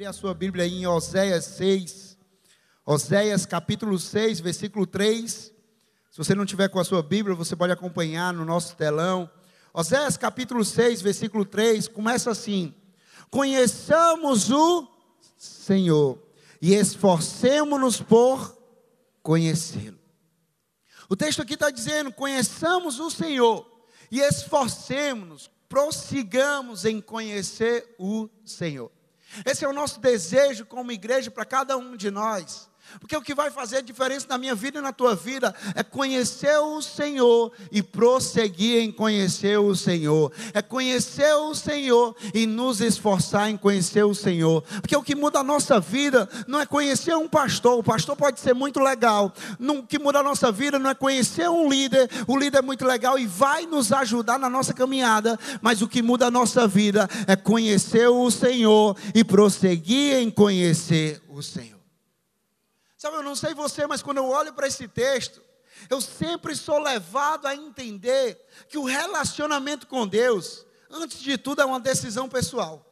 Abrir a sua Bíblia em Oséias 6. Oséias capítulo 6, versículo 3. Se você não tiver com a sua Bíblia, você pode acompanhar no nosso telão. Oséias capítulo 6, versículo 3, começa assim: Conheçamos o Senhor e esforcemos-nos por conhecê-lo. O texto aqui está dizendo: conheçamos o Senhor e esforcemos-nos, prossigamos em conhecer o Senhor. Esse é o nosso desejo como igreja para cada um de nós. Porque o que vai fazer diferença na minha vida e na tua vida é conhecer o Senhor e prosseguir em conhecer o Senhor. É conhecer o Senhor e nos esforçar em conhecer o Senhor. Porque o que muda a nossa vida não é conhecer um pastor. O pastor pode ser muito legal. O que muda a nossa vida não é conhecer um líder. O líder é muito legal e vai nos ajudar na nossa caminhada. Mas o que muda a nossa vida é conhecer o Senhor e prosseguir em conhecer o Senhor. Sabe, eu não sei você, mas quando eu olho para esse texto, eu sempre sou levado a entender que o relacionamento com Deus, antes de tudo, é uma decisão pessoal.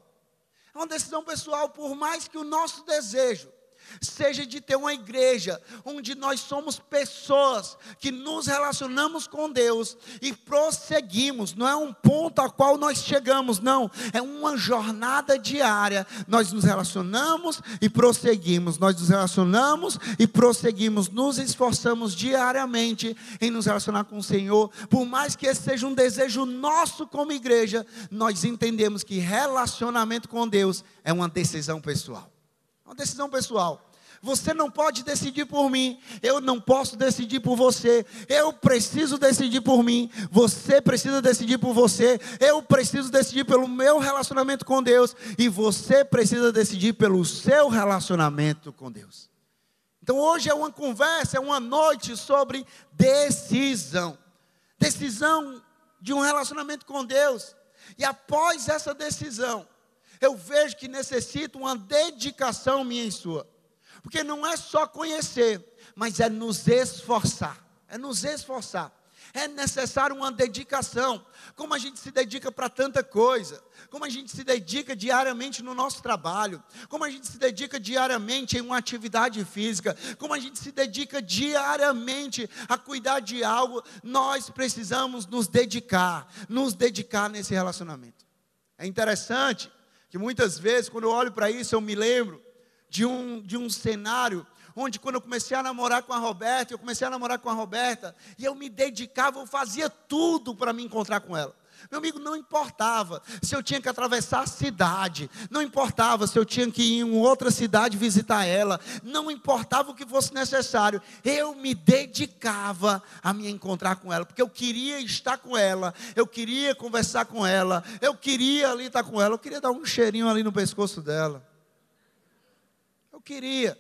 É uma decisão pessoal, por mais que o nosso desejo seja de ter uma igreja onde nós somos pessoas que nos relacionamos com Deus e prosseguimos, não é um ponto a qual nós chegamos, não, é uma jornada diária. Nós nos relacionamos e prosseguimos, nós nos relacionamos e prosseguimos, nos esforçamos diariamente em nos relacionar com o Senhor, por mais que esse seja um desejo nosso como igreja, nós entendemos que relacionamento com Deus é uma decisão pessoal. Uma decisão pessoal. Você não pode decidir por mim, eu não posso decidir por você. Eu preciso decidir por mim, você precisa decidir por você. Eu preciso decidir pelo meu relacionamento com Deus e você precisa decidir pelo seu relacionamento com Deus. Então hoje é uma conversa, é uma noite sobre decisão. Decisão de um relacionamento com Deus. E após essa decisão, eu vejo que necessita uma dedicação minha e sua. Porque não é só conhecer, mas é nos esforçar. É nos esforçar. É necessário uma dedicação. Como a gente se dedica para tanta coisa. Como a gente se dedica diariamente no nosso trabalho. Como a gente se dedica diariamente em uma atividade física. Como a gente se dedica diariamente a cuidar de algo. Nós precisamos nos dedicar. Nos dedicar nesse relacionamento. É interessante que muitas vezes, quando eu olho para isso, eu me lembro de um, de um cenário onde quando eu comecei a namorar com a Roberta, eu comecei a namorar com a Roberta, e eu me dedicava, eu fazia tudo para me encontrar com ela. Meu amigo, não importava se eu tinha que atravessar a cidade, não importava se eu tinha que ir em outra cidade visitar ela, não importava o que fosse necessário, eu me dedicava a me encontrar com ela, porque eu queria estar com ela, eu queria conversar com ela, eu queria ali estar com ela, eu queria dar um cheirinho ali no pescoço dela. Eu queria.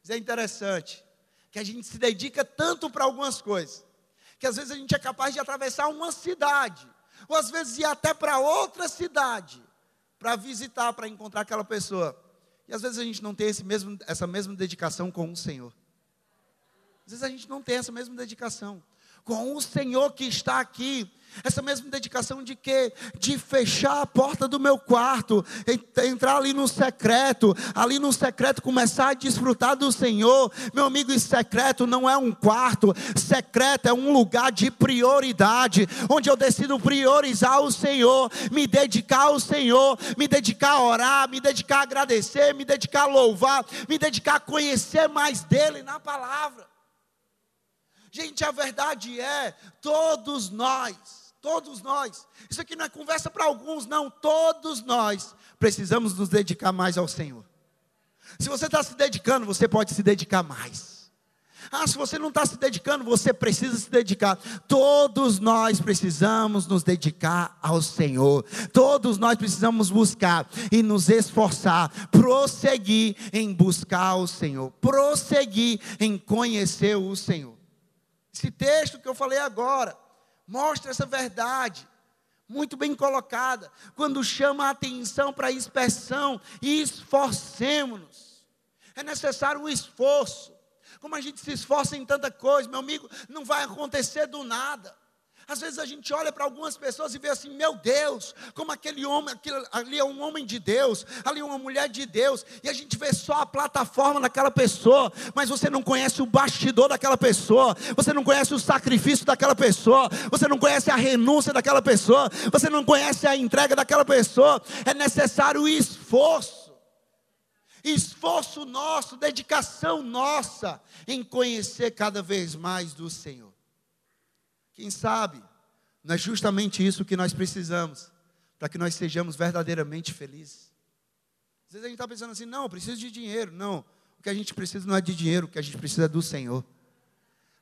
Mas é interessante que a gente se dedica tanto para algumas coisas que às vezes a gente é capaz de atravessar uma cidade, ou às vezes ir até para outra cidade, para visitar, para encontrar aquela pessoa. E às vezes a gente não tem esse mesmo, essa mesma dedicação com o Senhor. Às vezes a gente não tem essa mesma dedicação com o Senhor que está aqui essa mesma dedicação de quê? De fechar a porta do meu quarto, entrar ali no secreto, ali no secreto começar a desfrutar do Senhor. Meu amigo, e secreto não é um quarto, secreto é um lugar de prioridade, onde eu decido priorizar o Senhor, me dedicar ao Senhor, me dedicar a orar, me dedicar a agradecer, me dedicar a louvar, me dedicar a conhecer mais dele na palavra. Gente, a verdade é, todos nós Todos nós. Isso aqui não é conversa para alguns, não. Todos nós precisamos nos dedicar mais ao Senhor. Se você está se dedicando, você pode se dedicar mais. Ah, se você não está se dedicando, você precisa se dedicar. Todos nós precisamos nos dedicar ao Senhor. Todos nós precisamos buscar e nos esforçar, prosseguir em buscar o Senhor, prosseguir em conhecer o Senhor. Esse texto que eu falei agora, mostra essa verdade, muito bem colocada, quando chama a atenção para a expressão, esforcemos-nos. É necessário um esforço. Como a gente se esforça em tanta coisa, meu amigo, não vai acontecer do nada. Às vezes a gente olha para algumas pessoas e vê assim, meu Deus, como aquele homem, aquele, ali é um homem de Deus, ali é uma mulher de Deus, e a gente vê só a plataforma daquela pessoa, mas você não conhece o bastidor daquela pessoa, você não conhece o sacrifício daquela pessoa, você não conhece a renúncia daquela pessoa, você não conhece a entrega daquela pessoa, é necessário esforço, esforço nosso, dedicação nossa em conhecer cada vez mais do Senhor. Quem sabe, não é justamente isso que nós precisamos, para que nós sejamos verdadeiramente felizes. Às vezes a gente está pensando assim, não, eu preciso de dinheiro. Não, o que a gente precisa não é de dinheiro, o que a gente precisa é do Senhor.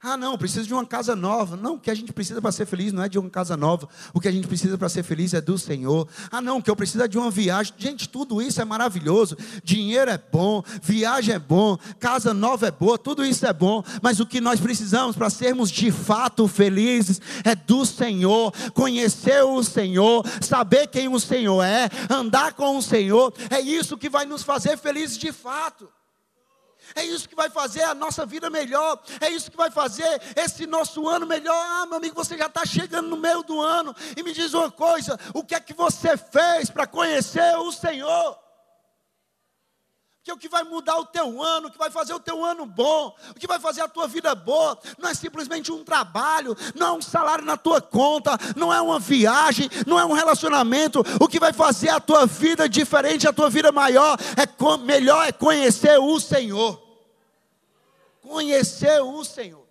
Ah, não, preciso de uma casa nova. Não, o que a gente precisa para ser feliz não é de uma casa nova. O que a gente precisa para ser feliz é do Senhor. Ah, não, o que eu preciso é de uma viagem. Gente, tudo isso é maravilhoso. Dinheiro é bom, viagem é bom, casa nova é boa, tudo isso é bom. Mas o que nós precisamos para sermos de fato felizes é do Senhor. Conhecer o Senhor, saber quem o Senhor é, andar com o Senhor. É isso que vai nos fazer felizes de fato. É isso que vai fazer a nossa vida melhor. É isso que vai fazer esse nosso ano melhor. Ah, meu amigo, você já está chegando no meio do ano. E me diz uma coisa: o que é que você fez para conhecer o Senhor? Porque o que vai mudar o teu ano, o que vai fazer o teu ano bom, o que vai fazer a tua vida boa, não é simplesmente um trabalho, não é um salário na tua conta, não é uma viagem, não é um relacionamento. O que vai fazer a tua vida diferente, a tua vida maior, é melhor é conhecer o Senhor. Conhecer o Senhor.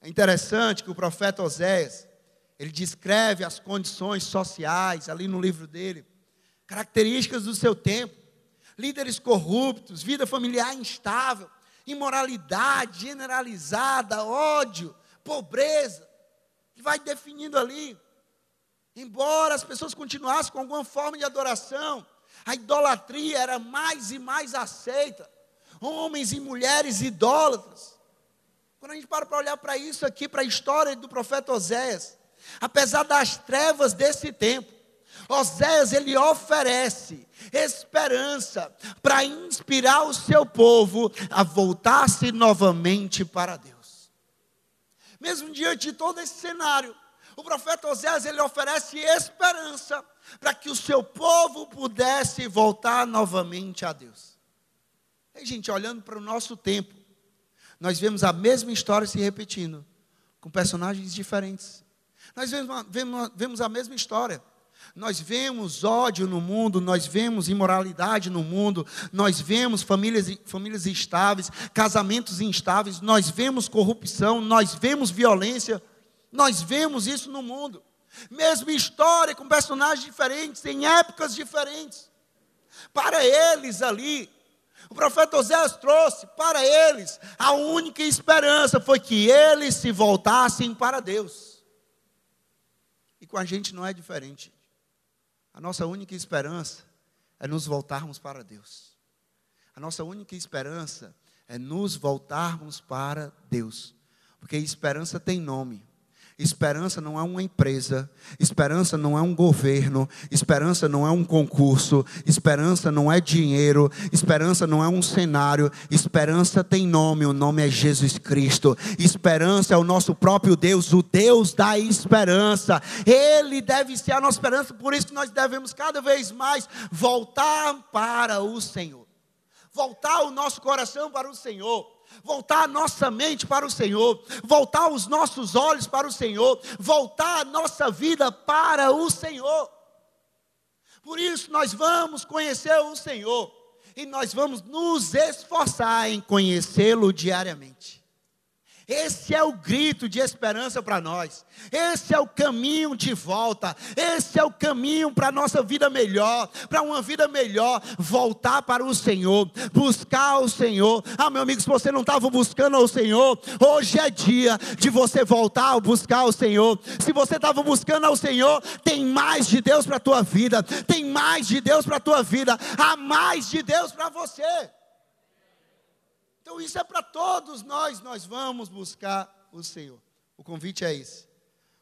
É interessante que o profeta Oséias, ele descreve as condições sociais ali no livro dele, características do seu tempo líderes corruptos, vida familiar instável, imoralidade generalizada, ódio, pobreza, que vai definindo ali. Embora as pessoas continuassem com alguma forma de adoração, a idolatria era mais e mais aceita. Homens e mulheres idólatras. Quando a gente para para olhar para isso aqui, para a história do profeta Oséias, apesar das trevas desse tempo, Oséias ele oferece esperança para inspirar o seu povo a voltar-se novamente para Deus. Mesmo diante de todo esse cenário, o profeta Oséias ele oferece esperança para que o seu povo pudesse voltar novamente a Deus. E gente, olhando para o nosso tempo, nós vemos a mesma história se repetindo, com personagens diferentes. Nós vemos, vemos, vemos a mesma história nós vemos ódio no mundo, nós vemos imoralidade no mundo, nós vemos famílias, famílias instáveis, casamentos instáveis, nós vemos corrupção, nós vemos violência, nós vemos isso no mundo. Mesma história com personagens diferentes, em épocas diferentes. Para eles ali, o profeta Oséias trouxe para eles a única esperança foi que eles se voltassem para Deus. E com a gente não é diferente. A nossa única esperança é nos voltarmos para Deus. A nossa única esperança é nos voltarmos para Deus. Porque esperança tem nome. Esperança não é uma empresa, esperança não é um governo, esperança não é um concurso, esperança não é dinheiro, esperança não é um cenário, esperança tem nome, o nome é Jesus Cristo. Esperança é o nosso próprio Deus, o Deus da esperança. Ele deve ser a nossa esperança, por isso que nós devemos cada vez mais voltar para o Senhor. Voltar o nosso coração para o Senhor voltar a nossa mente para o Senhor, voltar os nossos olhos para o Senhor, voltar a nossa vida para o Senhor. Por isso nós vamos conhecer o Senhor e nós vamos nos esforçar em conhecê-lo diariamente. Esse é o grito de esperança para nós. Esse é o caminho de volta. Esse é o caminho para a nossa vida melhor. Para uma vida melhor. Voltar para o Senhor. Buscar o Senhor. Ah, meu amigo, se você não estava buscando o Senhor, hoje é dia de você voltar a buscar o Senhor. Se você estava buscando ao Senhor, tem mais de Deus para a tua vida. Tem mais de Deus para a tua vida. Há mais de Deus para você. Então isso é para todos nós, nós vamos buscar o Senhor. O convite é esse.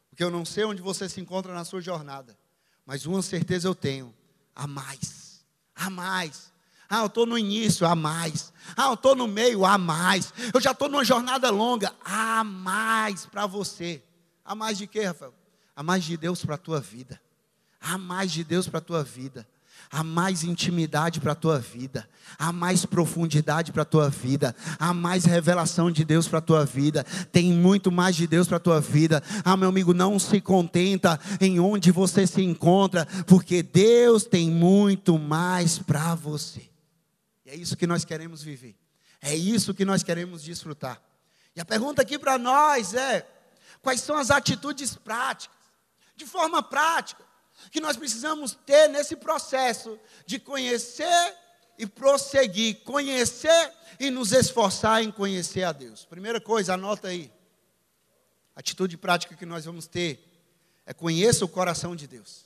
Porque eu não sei onde você se encontra na sua jornada, mas uma certeza eu tenho: a mais, a mais. Ah, eu estou no início, a mais. Ah, eu estou no meio, a mais. Eu já estou numa jornada longa, a mais para você. Há mais de quê, Rafael? Há mais de Deus para a tua vida. Há mais de Deus para a tua vida há mais intimidade para a tua vida, há mais profundidade para a tua vida, há mais revelação de Deus para a tua vida, tem muito mais de Deus para a tua vida. Ah, meu amigo, não se contenta em onde você se encontra, porque Deus tem muito mais para você. E é isso que nós queremos viver, é isso que nós queremos desfrutar. E a pergunta aqui para nós é: quais são as atitudes práticas, de forma prática, que nós precisamos ter nesse processo de conhecer e prosseguir, conhecer e nos esforçar em conhecer a Deus. Primeira coisa, anota aí. atitude prática que nós vamos ter é conheça o coração de Deus.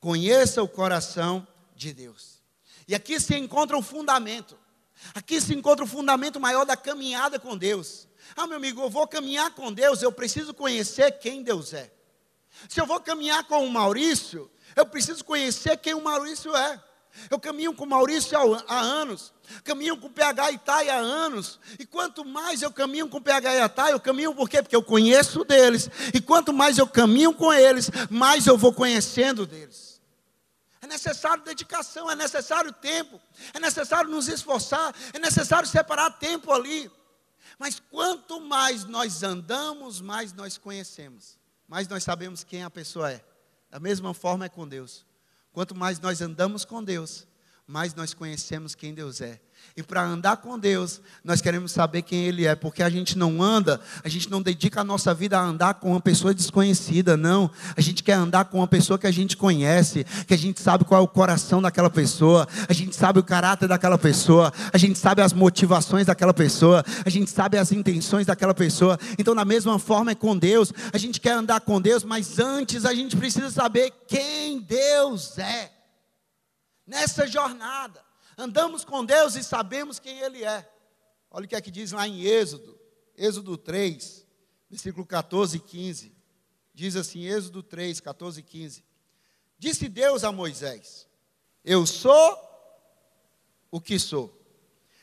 Conheça o coração de Deus. E aqui se encontra o fundamento. Aqui se encontra o fundamento maior da caminhada com Deus. Ah, meu amigo, eu vou caminhar com Deus, eu preciso conhecer quem Deus é. Se eu vou caminhar com o Maurício, eu preciso conhecer quem o Maurício é. Eu caminho com o Maurício há anos, caminho com o PH Itai há anos, e quanto mais eu caminho com o PH Itai, eu caminho por quê? Porque eu conheço deles, e quanto mais eu caminho com eles, mais eu vou conhecendo deles. É necessário dedicação, é necessário tempo, é necessário nos esforçar, é necessário separar tempo ali. Mas quanto mais nós andamos, mais nós conhecemos mais nós sabemos quem a pessoa é. Da mesma forma é com Deus. Quanto mais nós andamos com Deus, mais nós conhecemos quem Deus é. E para andar com Deus, nós queremos saber quem Ele é, porque a gente não anda, a gente não dedica a nossa vida a andar com uma pessoa desconhecida, não. A gente quer andar com uma pessoa que a gente conhece, que a gente sabe qual é o coração daquela pessoa, a gente sabe o caráter daquela pessoa, a gente sabe as motivações daquela pessoa, a gente sabe as intenções daquela pessoa. Então, da mesma forma é com Deus, a gente quer andar com Deus, mas antes a gente precisa saber quem Deus é. Nessa jornada. Andamos com Deus e sabemos quem Ele é. Olha o que é que diz lá em Êxodo, Êxodo 3, versículo 14 e 15. Diz assim, Êxodo 3, 14 e 15. Disse Deus a Moisés: Eu sou o que sou.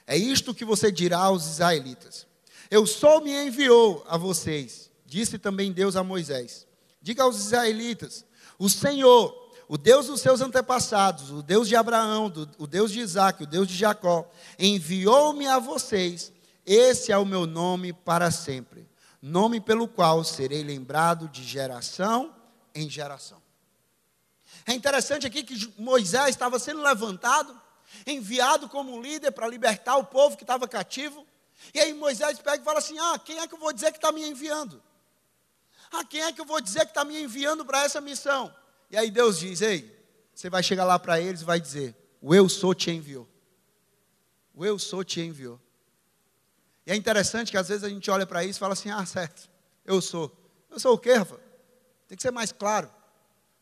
É isto que você dirá aos israelitas. Eu sou me enviou a vocês. Disse também Deus a Moisés: Diga aos israelitas: O Senhor, o Deus dos seus antepassados, o Deus de Abraão, do, o Deus de Isaac, o Deus de Jacó, enviou-me a vocês, esse é o meu nome para sempre, nome pelo qual serei lembrado de geração em geração. É interessante aqui que Moisés estava sendo levantado, enviado como líder para libertar o povo que estava cativo, e aí Moisés pega e fala assim: Ah, quem é que eu vou dizer que está me enviando? Ah, quem é que eu vou dizer que está me enviando para essa missão? E aí Deus diz: Ei, você vai chegar lá para eles e vai dizer: O eu sou te enviou. O eu sou te enviou. E é interessante que às vezes a gente olha para isso e fala assim: Ah, certo, eu sou. Eu sou o quê, Rafa? Tem que ser mais claro.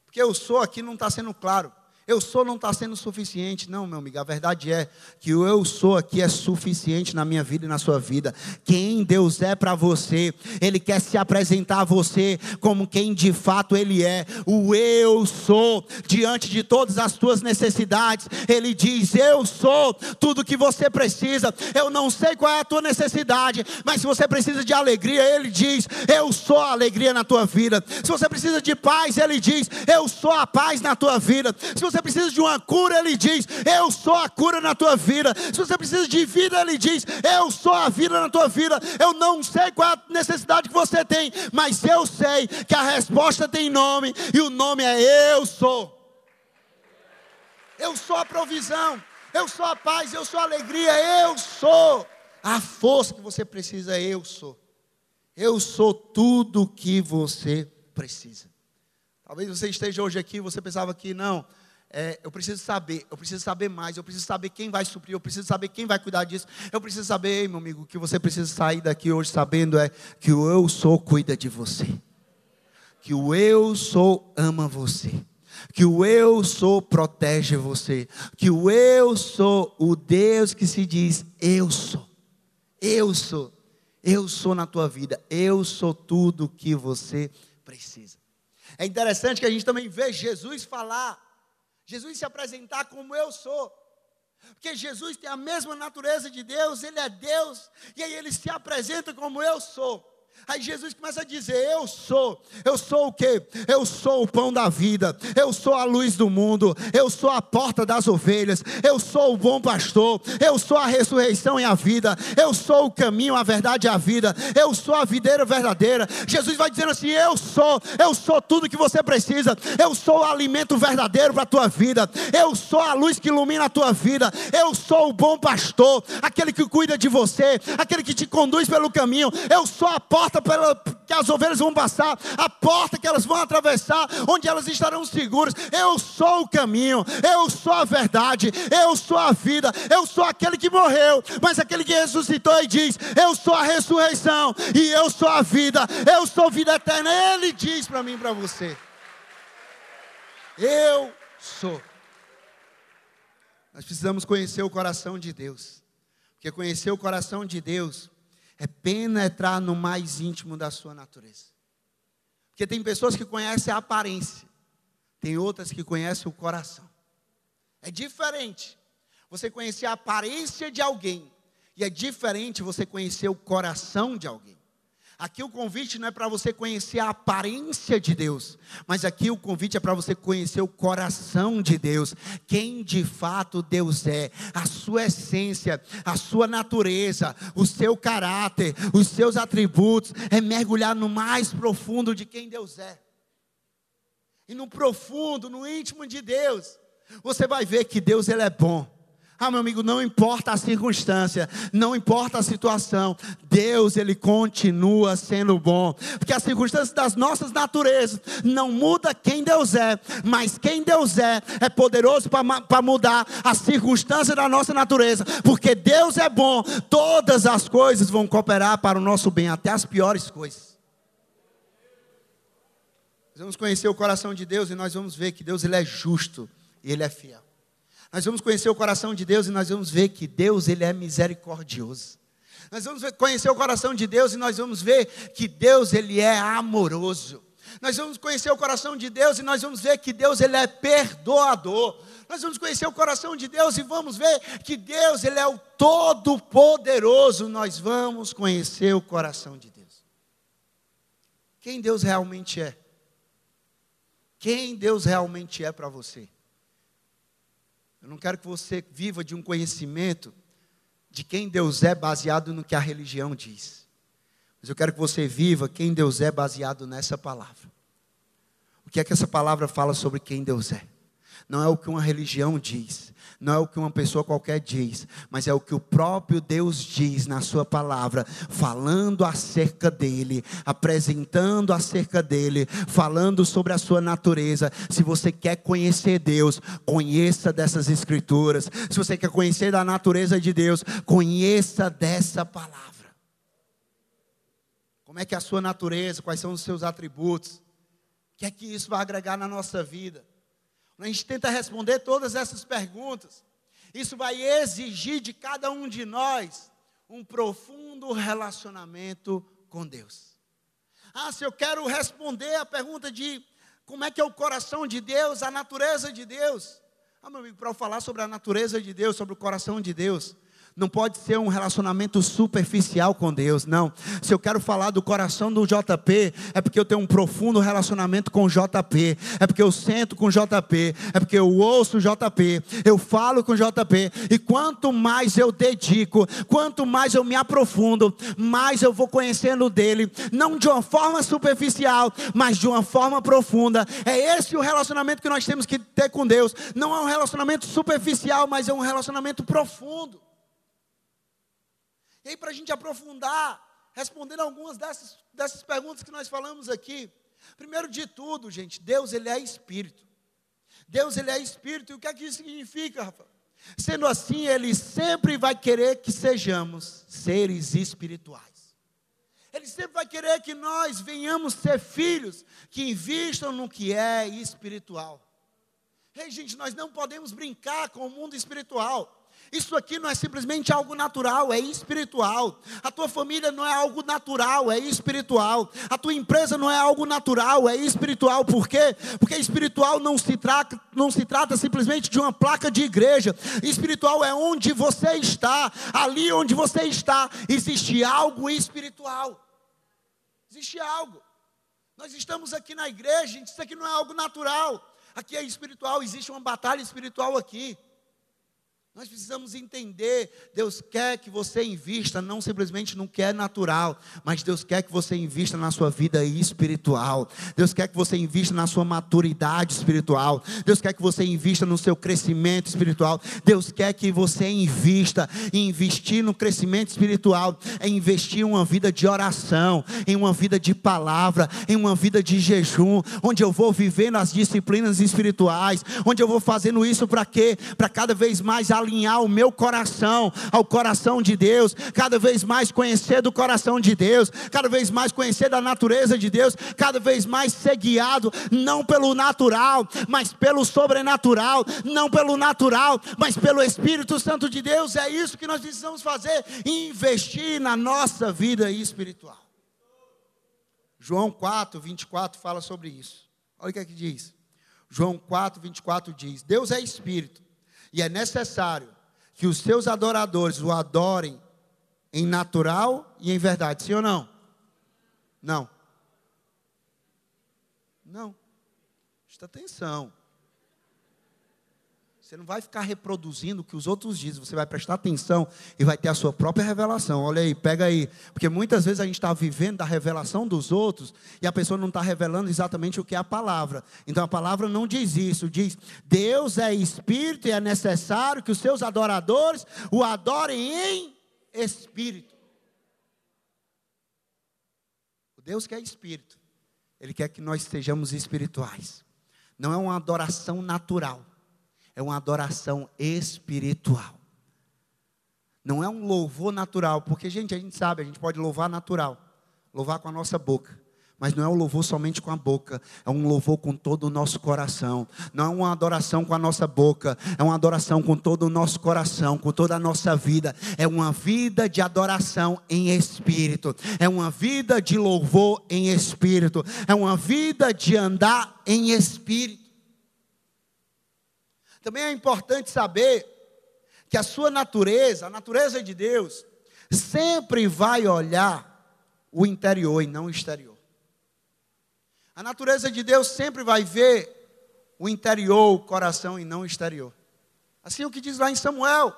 Porque eu sou aqui não está sendo claro eu sou não está sendo suficiente. Não, meu amigo, a verdade é que o eu sou aqui é suficiente na minha vida e na sua vida. Quem Deus é para você, Ele quer se apresentar a você como quem de fato Ele é. O eu sou, diante de todas as tuas necessidades, Ele diz: Eu sou tudo que você precisa. Eu não sei qual é a tua necessidade, mas se você precisa de alegria, Ele diz: Eu sou a alegria na tua vida. Se você precisa de paz, Ele diz: Eu sou a paz na tua vida. Se você precisa de uma cura, Ele diz: Eu sou a cura na tua vida. Se você precisa de vida, Ele diz: Eu sou a vida na tua vida. Eu não sei qual é a necessidade que você tem, mas eu sei que a resposta tem nome, e o nome é Eu sou. Eu sou a provisão, eu sou a paz, eu sou a alegria, eu sou a força que você precisa, eu sou. Eu sou tudo que você precisa. Talvez você esteja hoje aqui, você pensava que não, é, eu preciso saber, eu preciso saber mais, eu preciso saber quem vai suprir, eu preciso saber quem vai cuidar disso. Eu preciso saber, meu amigo, que você precisa sair daqui hoje sabendo é que o eu sou cuida de você. Que o eu sou ama você. Que o eu sou protege você. Que o eu sou o Deus que se diz eu sou. Eu sou. Eu sou na tua vida. Eu sou tudo que você precisa. É interessante que a gente também vê Jesus falar Jesus se apresentar como eu sou. Porque Jesus tem a mesma natureza de Deus, Ele é Deus, e aí Ele se apresenta como eu sou. Aí Jesus começa a dizer: Eu sou, eu sou o que? Eu sou o pão da vida, eu sou a luz do mundo, eu sou a porta das ovelhas, eu sou o bom pastor, eu sou a ressurreição e a vida, eu sou o caminho, a verdade e a vida, eu sou a videira verdadeira. Jesus vai dizendo assim: Eu sou, eu sou tudo que você precisa, eu sou o alimento verdadeiro para a tua vida, eu sou a luz que ilumina a tua vida, eu sou o bom pastor, aquele que cuida de você, aquele que te conduz pelo caminho, eu sou a porta pela, que as ovelhas vão passar, a porta que elas vão atravessar, onde elas estarão seguras. Eu sou o caminho, eu sou a verdade, eu sou a vida, eu sou aquele que morreu, mas aquele que ressuscitou e diz: Eu sou a ressurreição e eu sou a vida, eu sou vida eterna. Ele diz para mim e para você: Eu sou. Nós precisamos conhecer o coração de Deus, porque conhecer o coração de Deus é penetrar no mais íntimo da sua natureza. Porque tem pessoas que conhecem a aparência, tem outras que conhecem o coração. É diferente você conhecer a aparência de alguém, e é diferente você conhecer o coração de alguém. Aqui o convite não é para você conhecer a aparência de Deus, mas aqui o convite é para você conhecer o coração de Deus, quem de fato Deus é, a sua essência, a sua natureza, o seu caráter, os seus atributos, é mergulhar no mais profundo de quem Deus é. E no profundo, no íntimo de Deus, você vai ver que Deus ele é bom. Ah, meu amigo, não importa a circunstância, não importa a situação, Deus, Ele continua sendo bom, porque as circunstâncias das nossas naturezas não muda quem Deus é, mas quem Deus é, é poderoso para mudar a circunstância da nossa natureza, porque Deus é bom, todas as coisas vão cooperar para o nosso bem, até as piores coisas. Nós vamos conhecer o coração de Deus e nós vamos ver que Deus ele é justo e Ele é fiel. Nós vamos conhecer o coração de Deus e nós vamos ver que Deus ele é misericordioso. Nós vamos conhecer o coração de Deus e nós vamos ver que Deus ele é amoroso. Nós vamos conhecer o coração de Deus e nós vamos ver que Deus ele é perdoador. Nós vamos conhecer o coração de Deus e vamos ver que Deus ele é o todo poderoso. Nós vamos conhecer o coração de Deus. Quem Deus realmente é? Quem Deus realmente é para você? Eu não quero que você viva de um conhecimento de quem Deus é baseado no que a religião diz. Mas eu quero que você viva quem Deus é baseado nessa palavra. O que é que essa palavra fala sobre quem Deus é? Não é o que uma religião diz, não é o que uma pessoa qualquer diz, mas é o que o próprio Deus diz na Sua palavra, falando acerca dele, apresentando acerca dele, falando sobre a sua natureza. Se você quer conhecer Deus, conheça dessas Escrituras. Se você quer conhecer da natureza de Deus, conheça dessa palavra. Como é que é a sua natureza, quais são os seus atributos, o que é que isso vai agregar na nossa vida? A gente tenta responder todas essas perguntas, isso vai exigir de cada um de nós um profundo relacionamento com Deus. Ah, se eu quero responder a pergunta de como é que é o coração de Deus, a natureza de Deus. Ah, meu amigo, para eu falar sobre a natureza de Deus, sobre o coração de Deus, não pode ser um relacionamento superficial com Deus, não. Se eu quero falar do coração do JP, é porque eu tenho um profundo relacionamento com o JP, é porque eu sento com o JP, é porque eu ouço o JP, eu falo com o JP, e quanto mais eu dedico, quanto mais eu me aprofundo, mais eu vou conhecendo dele, não de uma forma superficial, mas de uma forma profunda. É esse o relacionamento que nós temos que ter com Deus. Não é um relacionamento superficial, mas é um relacionamento profundo. E aí, para a gente aprofundar, respondendo algumas dessas, dessas perguntas que nós falamos aqui. Primeiro de tudo, gente, Deus ele é espírito. Deus ele é espírito. E o que é que isso significa, Rafa? Sendo assim, ele sempre vai querer que sejamos seres espirituais. Ele sempre vai querer que nós venhamos ser filhos que investam no que é espiritual. Ei, gente, nós não podemos brincar com o mundo espiritual. Isso aqui não é simplesmente algo natural, é espiritual. A tua família não é algo natural, é espiritual. A tua empresa não é algo natural, é espiritual. Por quê? Porque espiritual não se trata, não se trata simplesmente de uma placa de igreja. Espiritual é onde você está. Ali onde você está, existe algo espiritual. Existe algo. Nós estamos aqui na igreja, isso aqui não é algo natural. Aqui é espiritual, existe uma batalha espiritual aqui. Nós precisamos entender, Deus quer que você invista não simplesmente no que é natural, mas Deus quer que você invista na sua vida espiritual. Deus quer que você invista na sua maturidade espiritual. Deus quer que você invista no seu crescimento espiritual. Deus quer que você invista e investir no crescimento espiritual é investir em uma vida de oração, em uma vida de palavra, em uma vida de jejum, onde eu vou vivendo as disciplinas espirituais, onde eu vou fazendo isso para quê? Para cada vez mais alinhar o meu coração ao coração de Deus, cada vez mais conhecer do coração de Deus, cada vez mais conhecer da natureza de Deus, cada vez mais ser guiado, não pelo natural, mas pelo sobrenatural, não pelo natural, mas pelo Espírito Santo de Deus. É isso que nós precisamos fazer, investir na nossa vida espiritual. João 4, 24 fala sobre isso. Olha o que é que diz. João 4, 24 diz: Deus é Espírito, e é necessário que os seus adoradores o adorem em natural e em verdade. Sim ou não? Não. Não. Presta atenção. Você não vai ficar reproduzindo o que os outros dizem, você vai prestar atenção e vai ter a sua própria revelação. Olha aí, pega aí. Porque muitas vezes a gente está vivendo da revelação dos outros e a pessoa não está revelando exatamente o que é a palavra. Então a palavra não diz isso, diz: Deus é espírito e é necessário que os seus adoradores o adorem em espírito. O Deus que é espírito, Ele quer que nós sejamos espirituais. Não é uma adoração natural é uma adoração espiritual. Não é um louvor natural, porque, gente, a gente sabe, a gente pode louvar natural, louvar com a nossa boca. Mas não é um louvor somente com a boca, é um louvor com todo o nosso coração. Não é uma adoração com a nossa boca, é uma adoração com todo o nosso coração, com toda a nossa vida. É uma vida de adoração em espírito, é uma vida de louvor em espírito, é uma vida de andar em espírito. Também é importante saber que a sua natureza, a natureza de Deus, sempre vai olhar o interior e não o exterior. A natureza de Deus sempre vai ver o interior, o coração e não o exterior. Assim é o que diz lá em Samuel,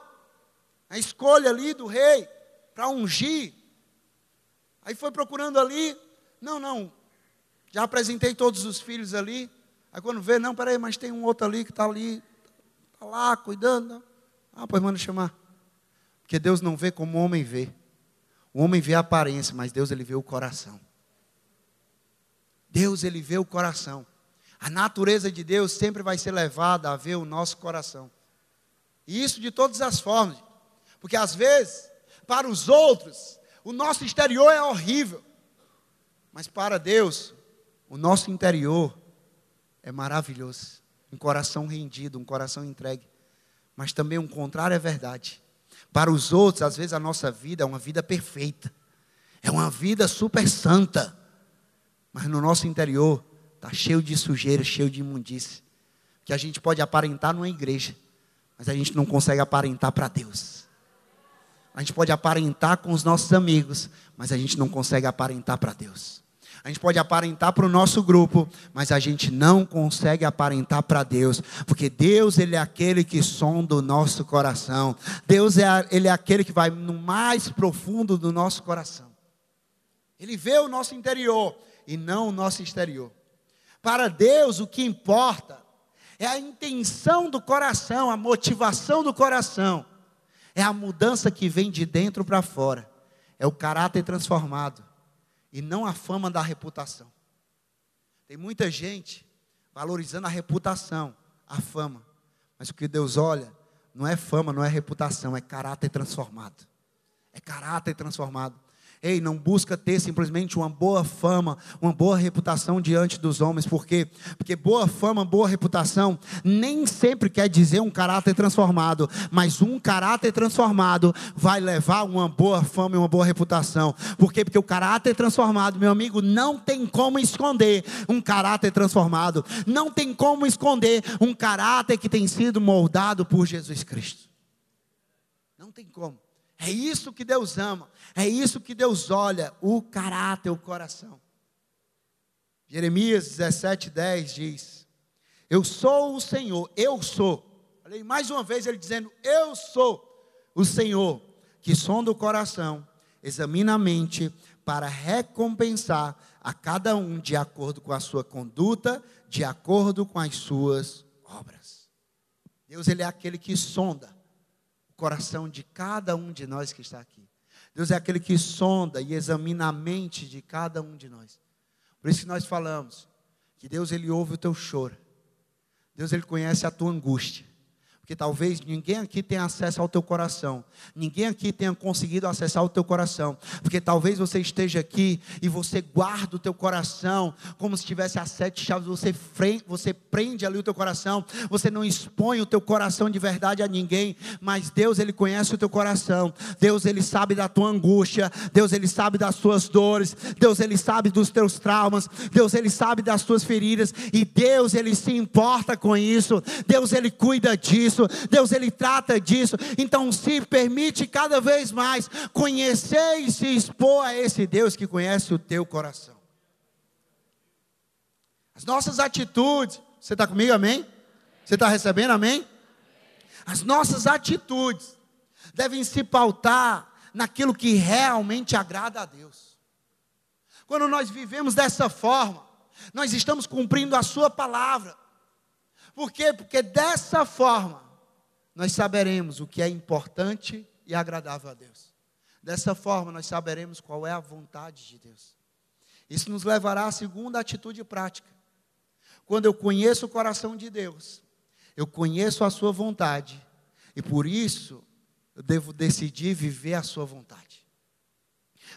a escolha ali do rei para ungir. Aí foi procurando ali, não, não, já apresentei todos os filhos ali. Aí quando vê, não, peraí, mas tem um outro ali que está ali, Está lá cuidando. Ah, pois manda chamar. Porque Deus não vê como o homem vê. O homem vê a aparência, mas Deus ele vê o coração. Deus ele vê o coração. A natureza de Deus sempre vai ser levada a ver o nosso coração. E isso de todas as formas. Porque às vezes, para os outros, o nosso exterior é horrível. Mas para Deus, o nosso interior é maravilhoso um coração rendido, um coração entregue. Mas também um contrário é verdade. Para os outros, às vezes a nossa vida é uma vida perfeita, é uma vida super santa, mas no nosso interior está cheio de sujeira, cheio de imundície, que a gente pode aparentar numa igreja, mas a gente não consegue aparentar para Deus. A gente pode aparentar com os nossos amigos, mas a gente não consegue aparentar para Deus. A gente pode aparentar para o nosso grupo, mas a gente não consegue aparentar para Deus, porque Deus ele é aquele que sonda o nosso coração. Deus é ele é aquele que vai no mais profundo do nosso coração. Ele vê o nosso interior e não o nosso exterior. Para Deus o que importa é a intenção do coração, a motivação do coração. É a mudança que vem de dentro para fora. É o caráter transformado e não a fama da reputação. Tem muita gente valorizando a reputação, a fama. Mas o que Deus olha não é fama, não é reputação, é caráter transformado. É caráter transformado. Ei, não busca ter simplesmente uma boa fama, uma boa reputação diante dos homens, por quê? Porque boa fama, boa reputação nem sempre quer dizer um caráter transformado, mas um caráter transformado vai levar uma boa fama e uma boa reputação. Por quê? Porque o caráter transformado, meu amigo, não tem como esconder um caráter transformado, não tem como esconder um caráter que tem sido moldado por Jesus Cristo. Não tem como. É isso que Deus ama, é isso que Deus olha, o caráter, o coração. Jeremias 17, 10 diz: Eu sou o Senhor, eu sou. Olha mais uma vez ele dizendo: Eu sou o Senhor, que sonda o coração, examina a mente, para recompensar a cada um de acordo com a sua conduta, de acordo com as suas obras. Deus, Ele é aquele que sonda coração de cada um de nós que está aqui. Deus é aquele que sonda e examina a mente de cada um de nós. Por isso que nós falamos que Deus ele ouve o teu choro. Deus ele conhece a tua angústia. Porque talvez ninguém aqui tenha acesso ao teu coração. Ninguém aqui tenha conseguido acessar o teu coração. Porque talvez você esteja aqui e você guarda o teu coração como se tivesse as sete chaves. Você, você prende ali o teu coração. Você não expõe o teu coração de verdade a ninguém. Mas Deus, Ele conhece o teu coração. Deus, Ele sabe da tua angústia. Deus, Ele sabe das tuas dores. Deus, Ele sabe dos teus traumas. Deus, Ele sabe das tuas feridas. E Deus, Ele se importa com isso. Deus, Ele cuida disso disso, Deus ele trata disso. Então se permite cada vez mais conhecer e se expor a esse Deus que conhece o teu coração. As nossas atitudes, você está comigo, amém? Você está recebendo, amém? As nossas atitudes devem se pautar naquilo que realmente agrada a Deus. Quando nós vivemos dessa forma, nós estamos cumprindo a Sua palavra. Por quê? Porque dessa forma nós saberemos o que é importante e agradável a Deus. Dessa forma, nós saberemos qual é a vontade de Deus. Isso nos levará à segunda atitude prática. Quando eu conheço o coração de Deus, eu conheço a Sua vontade, e por isso eu devo decidir viver a Sua vontade.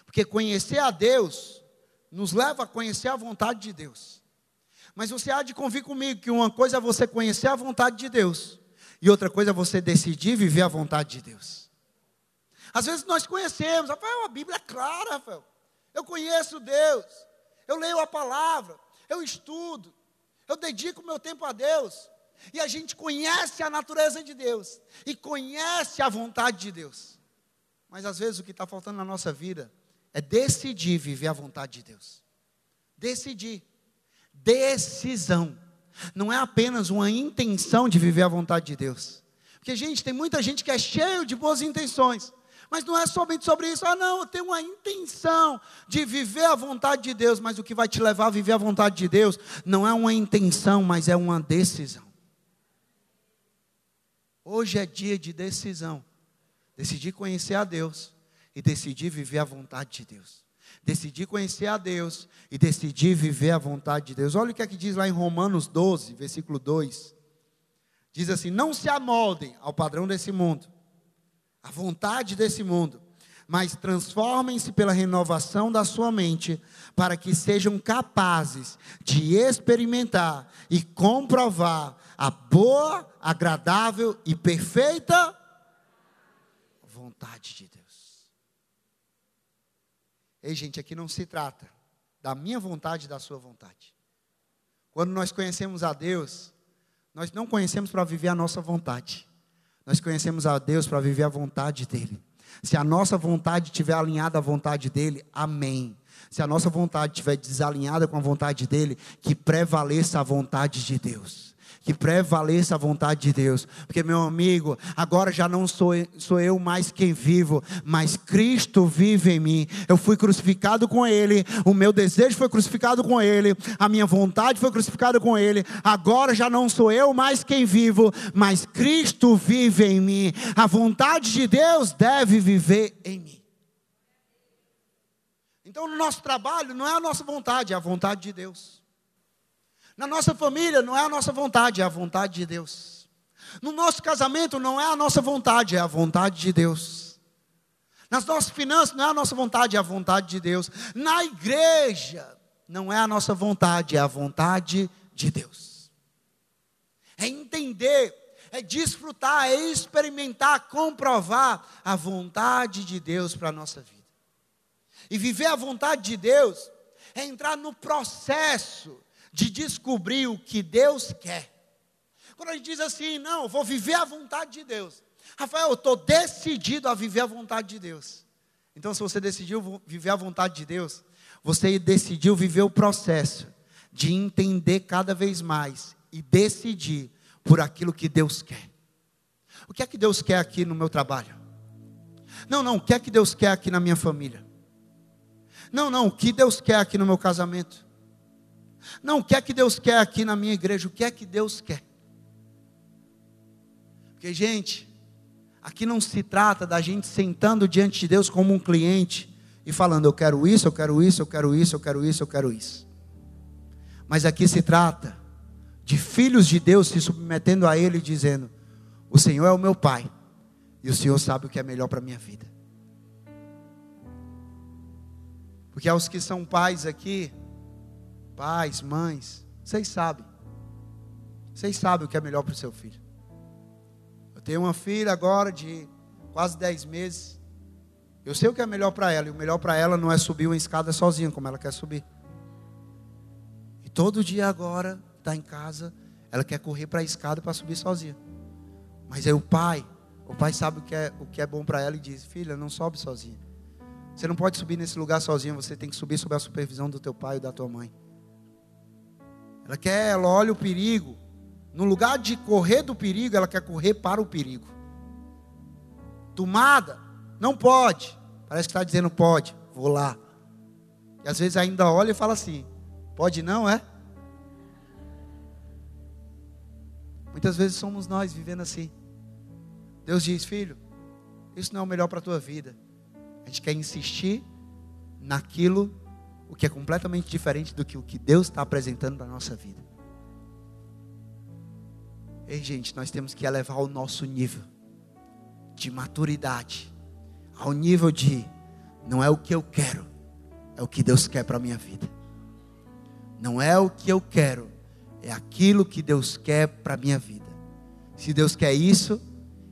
Porque conhecer a Deus nos leva a conhecer a vontade de Deus. Mas você há de convir comigo que uma coisa é você conhecer a vontade de Deus, e outra coisa é você decidir viver a vontade de Deus. Às vezes nós conhecemos, Rafael, a Bíblia é clara, Rafael. Eu conheço Deus, eu leio a palavra, eu estudo, eu dedico meu tempo a Deus. E a gente conhece a natureza de Deus e conhece a vontade de Deus. Mas às vezes o que está faltando na nossa vida é decidir viver a vontade de Deus. Decidir. Decisão não é apenas uma intenção de viver a vontade de Deus. Porque, gente, tem muita gente que é cheio de boas intenções, mas não é somente sobre isso. Ah, não, eu tenho uma intenção de viver a vontade de Deus, mas o que vai te levar a viver a vontade de Deus não é uma intenção, mas é uma decisão. Hoje é dia de decisão. Decidir conhecer a Deus e decidir viver a vontade de Deus decidir conhecer a Deus e decidir viver a vontade de Deus. Olha o que é que diz lá em Romanos 12, versículo 2. Diz assim: Não se amoldem ao padrão desse mundo, à vontade desse mundo, mas transformem-se pela renovação da sua mente, para que sejam capazes de experimentar e comprovar a boa, agradável e perfeita vontade de Deus. Ei, gente, aqui não se trata da minha vontade e da sua vontade. Quando nós conhecemos a Deus, nós não conhecemos para viver a nossa vontade. Nós conhecemos a Deus para viver a vontade dEle. Se a nossa vontade estiver alinhada à vontade dEle, amém. Se a nossa vontade estiver desalinhada com a vontade dEle, que prevaleça a vontade de Deus que prevaleça a vontade de Deus. Porque, meu amigo, agora já não sou, sou eu mais quem vivo, mas Cristo vive em mim. Eu fui crucificado com Ele, o meu desejo foi crucificado com Ele, a minha vontade foi crucificada com Ele. Agora já não sou eu mais quem vivo, mas Cristo vive em mim. A vontade de Deus deve viver em mim. Então, no nosso trabalho, não é a nossa vontade, é a vontade de Deus. Na nossa família não é a nossa vontade, é a vontade de Deus. No nosso casamento não é a nossa vontade, é a vontade de Deus. Nas nossas finanças não é a nossa vontade, é a vontade de Deus. Na igreja não é a nossa vontade, é a vontade de Deus. É entender, é desfrutar, é experimentar, comprovar a vontade de Deus para a nossa vida. E viver a vontade de Deus é entrar no processo de descobrir o que Deus quer. Quando a gente diz assim, não, vou viver a vontade de Deus. Rafael, eu estou decidido a viver a vontade de Deus. Então, se você decidiu viver a vontade de Deus, você decidiu viver o processo de entender cada vez mais e decidir por aquilo que Deus quer. O que é que Deus quer aqui no meu trabalho? Não, não, o que é que Deus quer aqui na minha família? Não, não, o que Deus quer aqui no meu casamento? Não, o que é que Deus quer aqui na minha igreja? O que é que Deus quer? Porque, gente, aqui não se trata da gente sentando diante de Deus como um cliente e falando: eu quero isso, eu quero isso, eu quero isso, eu quero isso, eu quero isso. Mas aqui se trata de filhos de Deus se submetendo a Ele e dizendo: O Senhor é o meu Pai e o Senhor sabe o que é melhor para a minha vida. Porque aos que são pais aqui, pais, mães, vocês sabem. Vocês sabem o que é melhor para o seu filho. Eu tenho uma filha agora de quase 10 meses. Eu sei o que é melhor para ela, e o melhor para ela não é subir uma escada sozinha, como ela quer subir. E todo dia agora, está em casa, ela quer correr para a escada para subir sozinha. Mas aí o pai, o pai sabe o que é, o que é bom para ela e diz: Filha, não sobe sozinha. Você não pode subir nesse lugar sozinha, você tem que subir sob a supervisão do teu pai e da tua mãe. Ela quer, ela olha o perigo. No lugar de correr do perigo, ela quer correr para o perigo. Tomada, não pode. Parece que está dizendo pode, vou lá. E às vezes ainda olha e fala assim: pode não, é? Muitas vezes somos nós vivendo assim. Deus diz, filho, isso não é o melhor para a tua vida. A gente quer insistir naquilo o que é completamente diferente do que o que Deus está apresentando para a nossa vida. Ei, gente, nós temos que elevar o nosso nível de maturidade ao nível de não é o que eu quero, é o que Deus quer para a minha vida. Não é o que eu quero, é aquilo que Deus quer para a minha vida. Se Deus quer isso,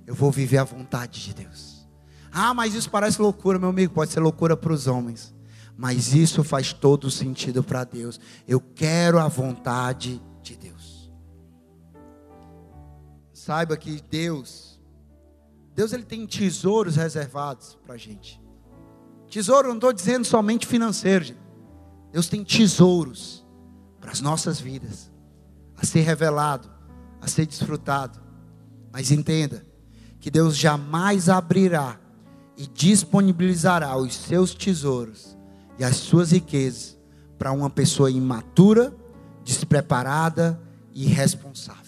eu vou viver a vontade de Deus. Ah, mas isso parece loucura, meu amigo. Pode ser loucura para os homens, mas isso faz todo sentido para Deus. Eu quero a vontade de Deus. Saiba que Deus, Deus ele tem tesouros reservados para a gente. Tesouro, não estou dizendo somente financeiro. Gente. Deus tem tesouros para as nossas vidas, a ser revelado, a ser desfrutado. Mas entenda, que Deus jamais abrirá e disponibilizará os seus tesouros e as suas riquezas para uma pessoa imatura, despreparada e irresponsável.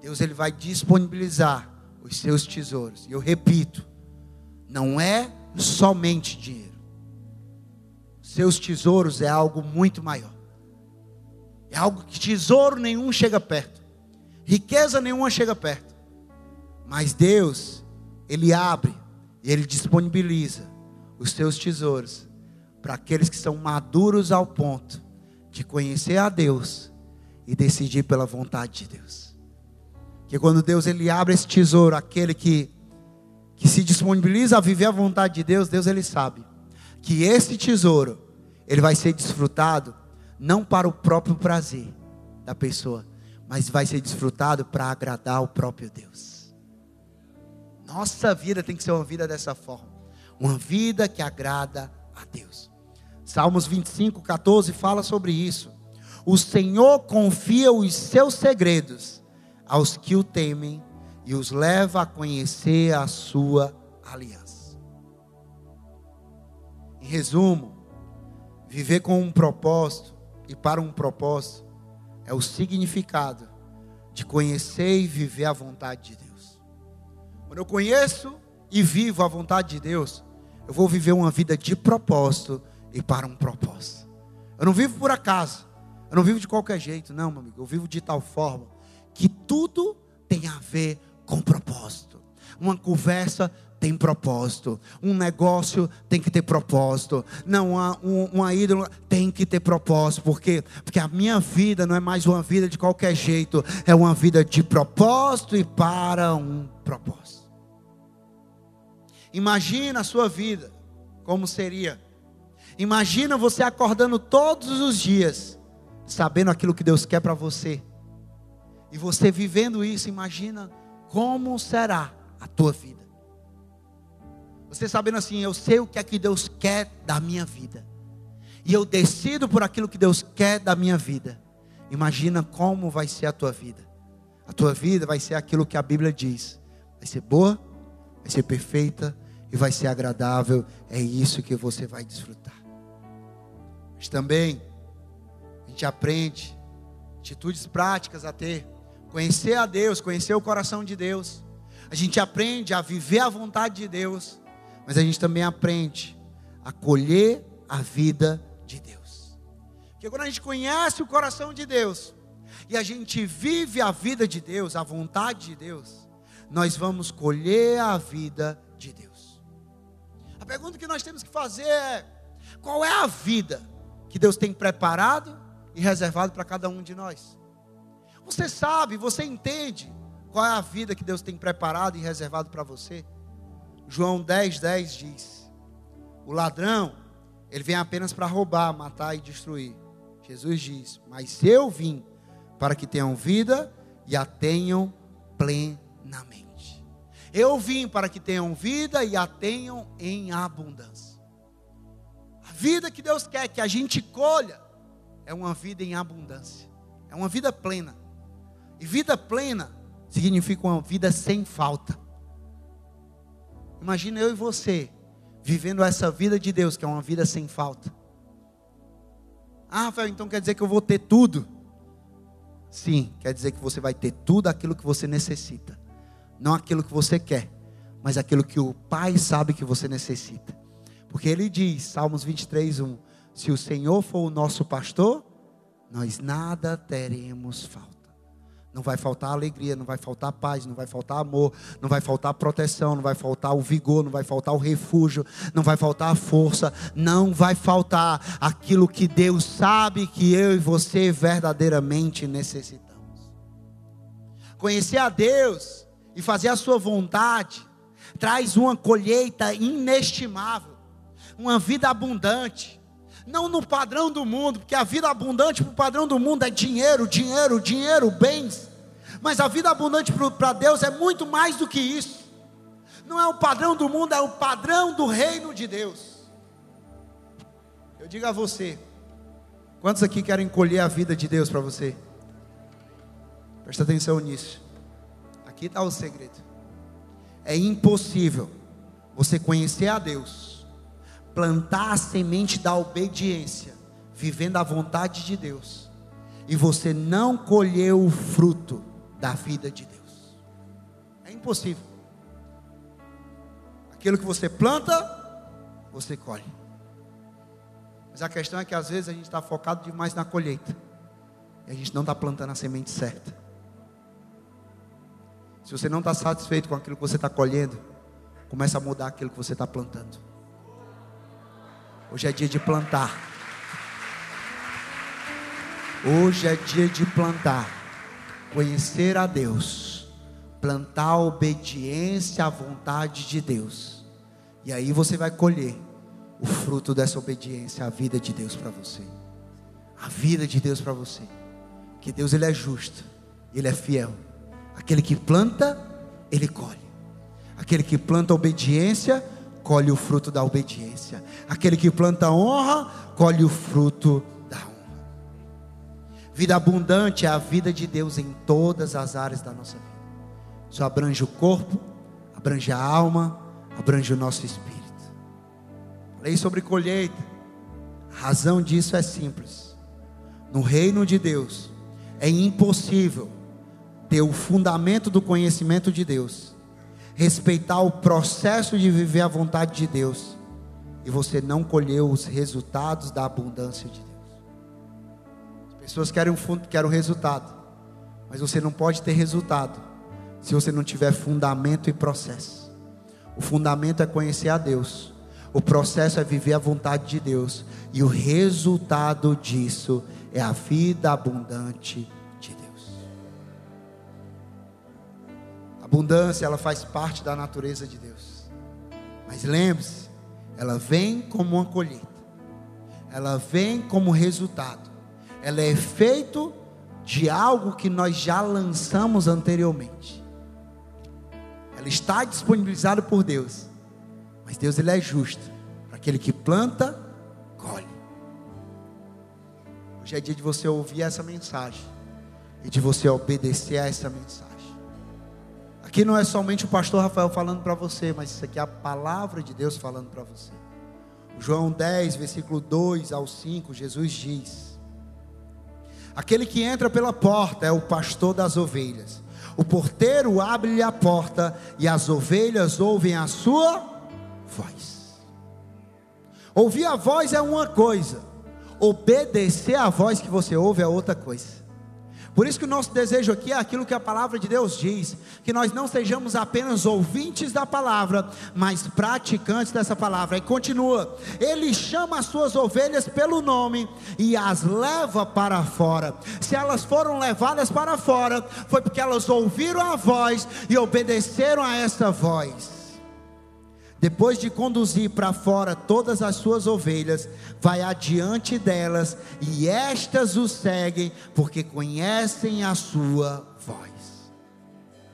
Deus ele vai disponibilizar os seus tesouros. E eu repito, não é somente dinheiro. Seus tesouros é algo muito maior. É algo que tesouro nenhum chega perto. Riqueza nenhuma chega perto. Mas Deus, Ele abre e Ele disponibiliza os seus tesouros para aqueles que são maduros ao ponto de conhecer a Deus e decidir pela vontade de Deus. Que quando Deus ele abre esse tesouro, aquele que que se disponibiliza a viver a vontade de Deus, Deus ele sabe que esse tesouro ele vai ser desfrutado não para o próprio prazer da pessoa, mas vai ser desfrutado para agradar o próprio Deus. Nossa vida tem que ser uma vida dessa forma, uma vida que agrada a Deus. Salmos 25, 14 fala sobre isso. O Senhor confia os seus segredos aos que o temem e os leva a conhecer a sua aliança. Em resumo, viver com um propósito e para um propósito é o significado de conhecer e viver a vontade de Deus. Quando eu conheço e vivo a vontade de Deus, eu vou viver uma vida de propósito e para um propósito. Eu não vivo por acaso, eu não vivo de qualquer jeito, não, meu amigo. Eu vivo de tal forma que tudo tem a ver com propósito. Uma conversa tem propósito. Um negócio tem que ter propósito. Não, uma, uma ídolo tem que ter propósito. Por quê? Porque a minha vida não é mais uma vida de qualquer jeito. É uma vida de propósito e para um propósito. Imagina a sua vida como seria. Imagina você acordando todos os dias, sabendo aquilo que Deus quer para você. E você vivendo isso, imagina como será a tua vida. Você sabendo assim, eu sei o que é que Deus quer da minha vida. e eu decido por aquilo que Deus quer da minha vida, imagina como vai ser a tua vida. A tua vida vai ser aquilo que a Bíblia diz: vai ser boa, vai ser perfeita e vai ser agradável. É isso que você vai desfrutar. Mas também a gente aprende atitudes práticas a ter, conhecer a Deus, conhecer o coração de Deus. A gente aprende a viver a vontade de Deus, mas a gente também aprende a colher a vida de Deus. Porque quando a gente conhece o coração de Deus e a gente vive a vida de Deus, a vontade de Deus, nós vamos colher a vida de Deus. Pergunta que nós temos que fazer é: qual é a vida que Deus tem preparado e reservado para cada um de nós? Você sabe, você entende qual é a vida que Deus tem preparado e reservado para você? João 10, 10 diz: O ladrão, ele vem apenas para roubar, matar e destruir. Jesus diz: Mas eu vim para que tenham vida e a tenham plenamente. Eu vim para que tenham vida e a tenham em abundância. A vida que Deus quer que a gente colha é uma vida em abundância, é uma vida plena. E vida plena significa uma vida sem falta. Imagina eu e você vivendo essa vida de Deus, que é uma vida sem falta. Ah, Rafael, então quer dizer que eu vou ter tudo? Sim, quer dizer que você vai ter tudo aquilo que você necessita. Não aquilo que você quer, mas aquilo que o Pai sabe que você necessita. Porque ele diz, Salmos 23, 1: Se o Senhor for o nosso pastor, nós nada teremos falta. Não vai faltar alegria, não vai faltar paz, não vai faltar amor, não vai faltar proteção, não vai faltar o vigor, não vai faltar o refúgio, não vai faltar a força, não vai faltar aquilo que Deus sabe que eu e você verdadeiramente necessitamos. Conhecer a Deus e fazer a sua vontade traz uma colheita inestimável, uma vida abundante não no padrão do mundo, porque a vida abundante para o padrão do mundo é dinheiro, dinheiro, dinheiro, bens. Mas a vida abundante para Deus é muito mais do que isso. Não é o padrão do mundo, é o padrão do reino de Deus. Eu digo a você: quantos aqui querem colher a vida de Deus para você? Presta atenção nisso. Aqui está o segredo. É impossível você conhecer a Deus plantar a semente da obediência, vivendo a vontade de Deus, e você não colher o fruto da vida de Deus. É impossível. Aquilo que você planta, você colhe. Mas a questão é que às vezes a gente está focado demais na colheita. E a gente não está plantando a semente certa. Se você não está satisfeito com aquilo que você está colhendo, começa a mudar aquilo que você está plantando. Hoje é dia de plantar. Hoje é dia de plantar. Conhecer a Deus. Plantar a obediência à vontade de Deus. E aí você vai colher o fruto dessa obediência, a vida de Deus para você. A vida de Deus para você. Que Deus ele é justo, ele é fiel. Aquele que planta, ele colhe. Aquele que planta obediência, colhe o fruto da obediência. Aquele que planta honra, colhe o fruto da honra. Vida abundante é a vida de Deus em todas as áreas da nossa vida. Isso abrange o corpo, abrange a alma, abrange o nosso espírito. Falei sobre colheita. A razão disso é simples. No reino de Deus, é impossível ter o fundamento do conhecimento de Deus respeitar o processo de viver a vontade de Deus e você não colheu os resultados da abundância de Deus. As pessoas querem um fundo, querem um resultado, mas você não pode ter resultado se você não tiver fundamento e processo. O fundamento é conhecer a Deus. O processo é viver a vontade de Deus e o resultado disso é a vida abundante Abundância, ela faz parte da natureza de Deus. Mas lembre-se, ela vem como uma colheita. Ela vem como resultado. Ela é efeito de algo que nós já lançamos anteriormente. Ela está disponibilizada por Deus. Mas Deus ele é justo. Para aquele que planta, colhe. Hoje é dia de você ouvir essa mensagem e de você obedecer a essa mensagem. Aqui não é somente o pastor Rafael falando para você, mas isso aqui é a palavra de Deus falando para você. João 10, versículo 2 ao 5, Jesus diz: Aquele que entra pela porta é o pastor das ovelhas. O porteiro abre-lhe a porta e as ovelhas ouvem a sua voz. Ouvir a voz é uma coisa, obedecer a voz que você ouve é outra coisa. Por isso que o nosso desejo aqui é aquilo que a palavra de Deus diz, que nós não sejamos apenas ouvintes da palavra, mas praticantes dessa palavra. E continua: Ele chama as suas ovelhas pelo nome e as leva para fora. Se elas foram levadas para fora, foi porque elas ouviram a voz e obedeceram a essa voz. Depois de conduzir para fora todas as suas ovelhas, vai adiante delas, e estas o seguem, porque conhecem a sua voz.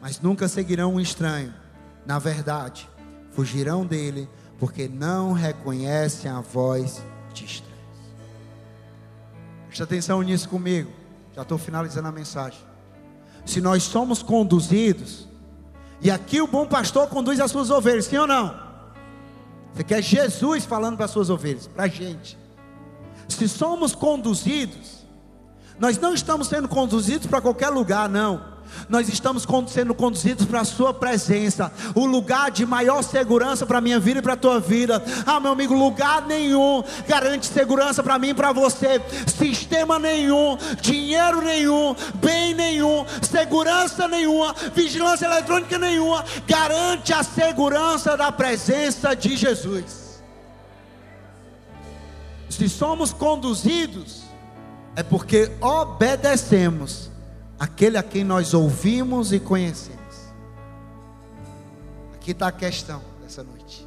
Mas nunca seguirão um estranho, na verdade, fugirão dele, porque não reconhecem a voz de estranhos. Preste atenção nisso comigo, já estou finalizando a mensagem. Se nós somos conduzidos, e aqui o bom pastor conduz as suas ovelhas, sim ou não? Você quer Jesus falando para as suas ovelhas, para a gente. Se somos conduzidos, nós não estamos sendo conduzidos para qualquer lugar, não nós estamos sendo conduzidos para a Sua presença, o lugar de maior segurança para a minha vida e para a tua vida. Ah, meu amigo, lugar nenhum garante segurança para mim e para você, sistema nenhum, dinheiro nenhum, bem nenhum, segurança nenhuma, vigilância eletrônica nenhuma garante a segurança da presença de Jesus. Se somos conduzidos, é porque obedecemos aquele a quem nós ouvimos e conhecemos. Aqui está a questão dessa noite.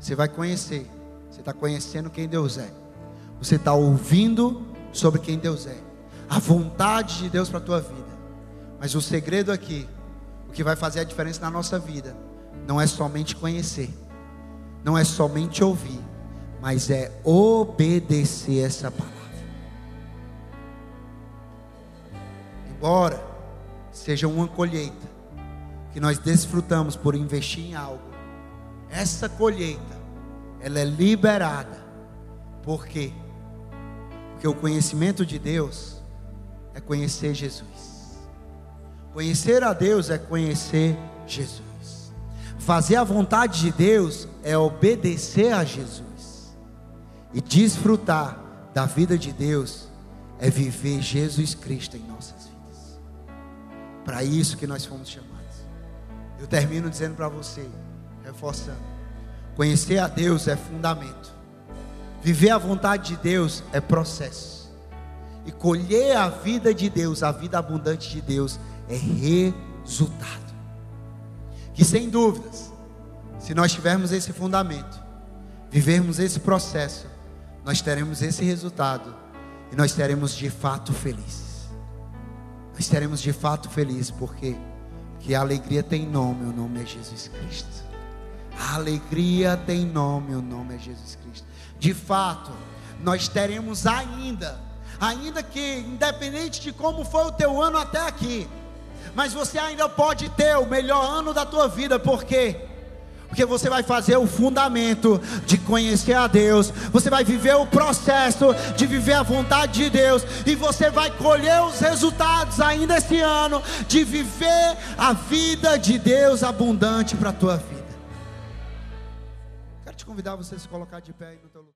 Você vai conhecer, você está conhecendo quem Deus é, você está ouvindo sobre quem Deus é, a vontade de Deus para a tua vida. Mas o segredo aqui, o que vai fazer a diferença na nossa vida, não é somente conhecer, não é somente ouvir, mas é obedecer essa palavra. Embora seja uma colheita que nós desfrutamos por investir em algo, essa colheita ela é liberada. Por quê? Porque o conhecimento de Deus é conhecer Jesus. Conhecer a Deus é conhecer Jesus. Fazer a vontade de Deus é obedecer a Jesus. E desfrutar da vida de Deus é viver Jesus Cristo em nossas vidas. Para isso que nós fomos chamados. Eu termino dizendo para você, reforçando: conhecer a Deus é fundamento, viver a vontade de Deus é processo, e colher a vida de Deus, a vida abundante de Deus, é resultado. Que sem dúvidas, se nós tivermos esse fundamento, vivermos esse processo, nós teremos esse resultado e nós teremos de fato felizes nós seremos de fato felizes, porque que a alegria tem nome, o nome é Jesus Cristo. A alegria tem nome, o nome é Jesus Cristo. De fato, nós teremos ainda, ainda que independente de como foi o teu ano até aqui, mas você ainda pode ter o melhor ano da tua vida, porque porque você vai fazer o fundamento de conhecer a Deus, você vai viver o processo de viver a vontade de Deus, e você vai colher os resultados ainda esse ano de viver a vida de Deus abundante para a tua vida. Quero te convidar a você a se colocar de pé aí no teu lugar.